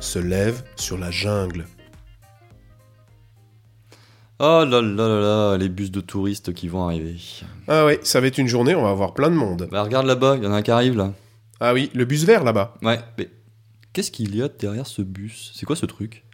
se lève sur la jungle. Oh là là là là, les bus de touristes qui vont arriver. Ah ouais, ça va être une journée, on va avoir plein de monde. Bah regarde là-bas, il y en a un qui arrive là. Ah oui, le bus vert là-bas. Ouais, mais qu'est-ce qu'il y a derrière ce bus? C'est quoi ce truc?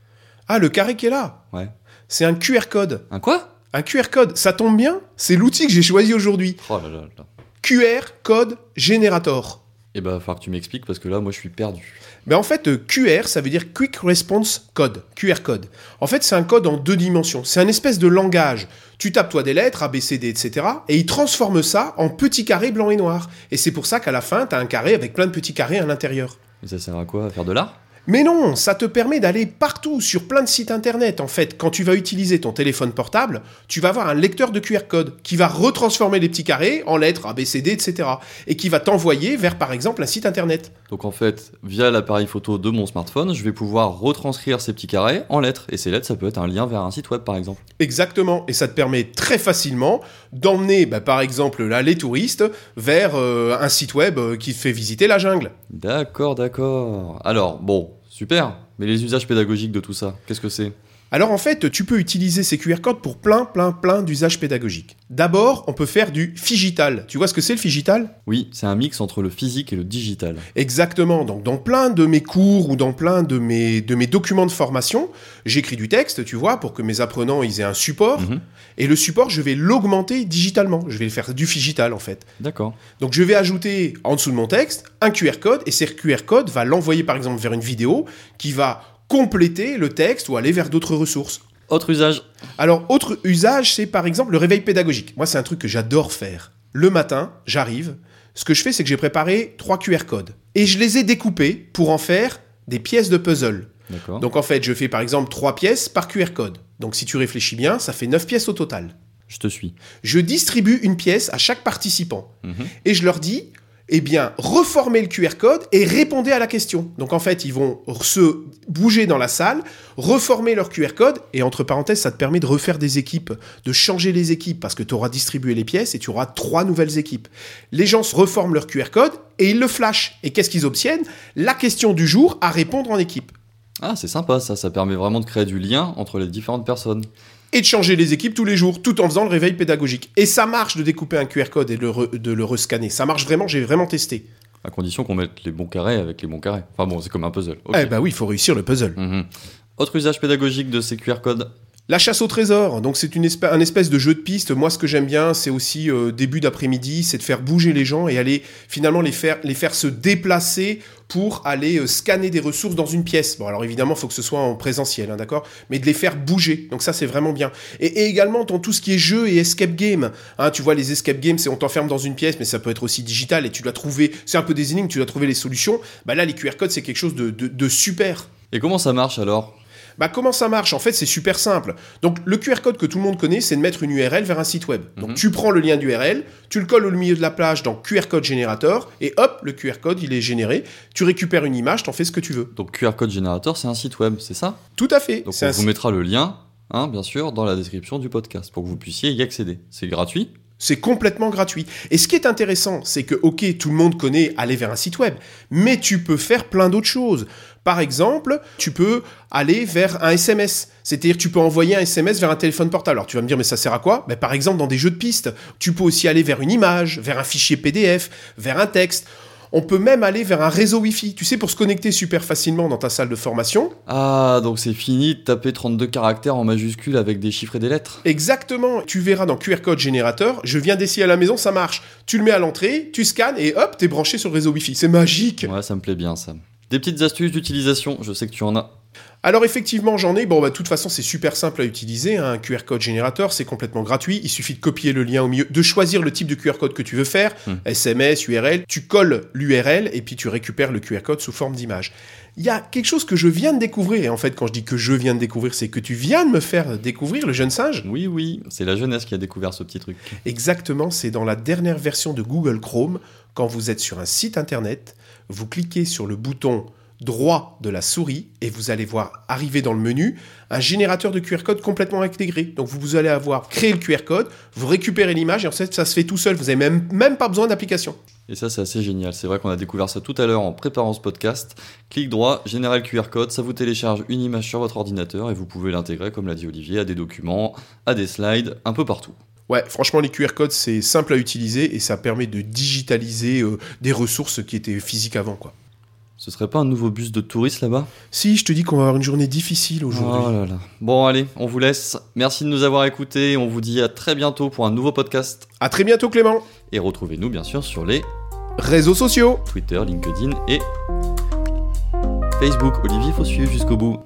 Ah, le carré qui est là Ouais. C'est un QR code. Un quoi? Un QR code, ça tombe bien C'est l'outil que j'ai choisi aujourd'hui. Oh là là là. QR Code Generator. Eh bah, va falloir que tu m'expliques parce que là, moi, je suis perdu. Ben en fait, euh, QR, ça veut dire Quick Response Code, QR code. En fait, c'est un code en deux dimensions. C'est un espèce de langage. Tu tapes toi des lettres, A, B, C, D, etc. Et il transforme ça en petits carrés blancs et noirs. Et c'est pour ça qu'à la fin, tu as un carré avec plein de petits carrés à l'intérieur. Et ça sert à quoi? À faire de l'art? Mais non, ça te permet d'aller partout sur plein de sites internet. En fait, quand tu vas utiliser ton téléphone portable, tu vas avoir un lecteur de QR code qui va retransformer les petits carrés en lettres A, B, C, D, etc. Et qui va t'envoyer vers, par exemple, un site internet. Donc en fait, via l'appareil photo de mon smartphone, je vais pouvoir retranscrire ces petits carrés en lettres. Et ces lettres, ça peut être un lien vers un site web, par exemple. Exactement, et ça te permet très facilement d'emmener, bah, par exemple, là, les touristes vers euh, un site web euh, qui te fait visiter la jungle. D'accord, d'accord. Alors, bon, super. Mais les usages pédagogiques de tout ça, qu'est-ce que c'est? Alors en fait, tu peux utiliser ces QR codes pour plein, plein, plein d'usages pédagogiques. D'abord, on peut faire du figital. Tu vois ce que c'est le figital? Oui, c'est un mix entre le physique et le digital. Exactement. Donc, dans plein de mes cours ou dans plein de mes, de mes documents de formation, j'écris du texte, tu vois, pour que mes apprenants ils aient un support. Mhm. Et le support, je vais l'augmenter digitalement. Je vais le faire du figital, en fait. D'accord. Donc, je vais ajouter en dessous de mon texte un QR code et ce QR code va l'envoyer, par exemple, vers une vidéo qui va compléter le texte ou aller vers d'autres ressources. Autre usage Alors, autre usage, c'est par exemple le réveil pédagogique. Moi, c'est un truc que j'adore faire. Le matin, j'arrive. Ce que je fais, c'est que j'ai préparé trois QR codes. Et je les ai découpés pour en faire des pièces de puzzle. Donc, en fait, je fais par exemple trois pièces par QR code. Donc, si tu réfléchis bien, ça fait neuf pièces au total. Je te suis. Je distribue une pièce à chaque participant. Mhm. Et je leur dis, eh bien, reformez le QR code et répondez à la question. Donc en fait, ils vont se bouger dans la salle, reformer leur QR code, et entre parenthèses, ça te permet de refaire des équipes, de changer les équipes, parce que tu auras distribué les pièces et tu auras trois nouvelles équipes. Les gens se reforment leur QR code et ils le flashent. Et qu'est-ce qu'ils obtiennent? La question du jour à répondre en équipe. Ah, c'est sympa ça, ça permet vraiment de créer du lien entre les différentes personnes. Et de changer les équipes tous les jours, tout en faisant le réveil pédagogique. Et ça marche de découper un QR code et de le, re- de le rescanner. Ça marche vraiment, j'ai vraiment testé. À condition qu'on mette les bons carrés avec les bons carrés. Enfin bon, c'est comme un puzzle. Eh ben oui, il faut réussir le puzzle. Mhm. Autre usage pédagogique de ces QR codes La chasse au trésor, donc c'est une espèce, un espèce de jeu de piste. Moi, ce que j'aime bien, c'est aussi euh, début d'après-midi, c'est de faire bouger les gens et aller finalement les faire, se déplacer pour aller euh, scanner des ressources dans une pièce. Bon, alors évidemment, il faut que ce soit en présentiel, hein, d'accord? Mais de les faire bouger. Donc ça, c'est vraiment bien. Et, également dans tout ce qui est jeu et escape game. Hein, tu vois, les escape games, c'est on t'enferme dans une pièce, mais ça peut être aussi digital et tu dois trouver. C'est un peu des énigmes, tu dois trouver les solutions. Bah là, les QR codes, c'est quelque chose de super. Et comment ça marche alors? Bah comment ça marche? En fait, c'est super simple. Donc le QR code que tout le monde connaît, c'est de mettre une URL vers un site web. Donc Mhm. tu prends le lien d'URL, tu le colles au milieu de la plage dans QR code générateur et hop, le QR code, il est généré. Tu récupères une image, t'en fais ce que tu veux. Donc QR code générateur, c'est un site web, c'est ça? Tout à fait. Donc on vous mettra le lien, hein, bien sûr, dans la description du podcast pour que vous puissiez y accéder. C'est gratuit. C'est complètement gratuit. Et ce qui est intéressant, c'est que, ok, tout le monde connaît aller vers un site web, mais tu peux faire plein d'autres choses. Par exemple, tu peux aller vers un SMS. C'est-à-dire, tu peux envoyer un SMS vers un téléphone portable. Alors, tu vas me dire, mais ça sert à quoi? Ben, Par exemple, dans des jeux de pistes. Tu peux aussi aller vers une image, vers un fichier PDF, vers un texte. On peut même aller vers un réseau Wi-Fi. Tu sais, pour se connecter super facilement dans ta salle de formation. Ah, donc c'est fini de taper 32 caractères en majuscule avec des chiffres et des lettres. Exactement. Tu verras dans QR code générateur, je viens d'essayer à la maison, ça marche. Tu le mets à l'entrée, tu scannes et hop, t'es branché sur le réseau Wi-Fi. C'est magique. Ouais, ça me plaît bien ça. Des petites astuces d'utilisation, je sais que tu en as. Alors effectivement, j'en ai. Bon, bah, de toute façon, c'est super simple à utiliser. hein. Un QR code générateur, c'est complètement gratuit. Il suffit de copier le lien au milieu, de choisir le type de QR code que tu veux faire, Hmm. SMS, URL. Tu colles l'URL et puis tu récupères le QR code sous forme d'image. Il y a quelque chose que je viens de découvrir. Et en fait, quand je dis que je viens de découvrir, c'est que tu viens de me faire découvrir le jeune singe. Oui, oui, c'est la jeunesse qui a découvert ce petit truc. Exactement, c'est dans la dernière version de Google Chrome. Quand vous êtes sur un site internet, vous cliquez sur le bouton droit de la souris et vous allez voir arriver dans le menu un générateur de QR code complètement intégré. Donc vous, allez avoir créé le QR code, vous récupérez l'image et en fait ça se fait tout seul. Vous n'avez même, même pas besoin d'application. Et ça c'est assez génial. C'est vrai qu'on a découvert ça tout à l'heure en préparant ce podcast. Clic droit, général QR code, ça vous télécharge une image sur votre ordinateur et vous pouvez l'intégrer, comme l'a dit Olivier, à des documents, à des slides, un peu partout. Ouais, franchement, les QR codes, c'est simple à utiliser et ça permet de digitaliser euh, des ressources qui étaient physiques avant, quoi. Ce serait pas un nouveau bus de touristes là-bas? Si, je te dis qu'on va avoir une journée difficile aujourd'hui. Oh là là. Bon, allez, on vous laisse. Merci de nous avoir écoutés. On vous dit à très bientôt pour un nouveau podcast. À très bientôt, Clément. Et retrouvez-nous bien sûr sur les réseaux sociaux Twitter, LinkedIn et Facebook. Olivier, faut suivre jusqu'au bout.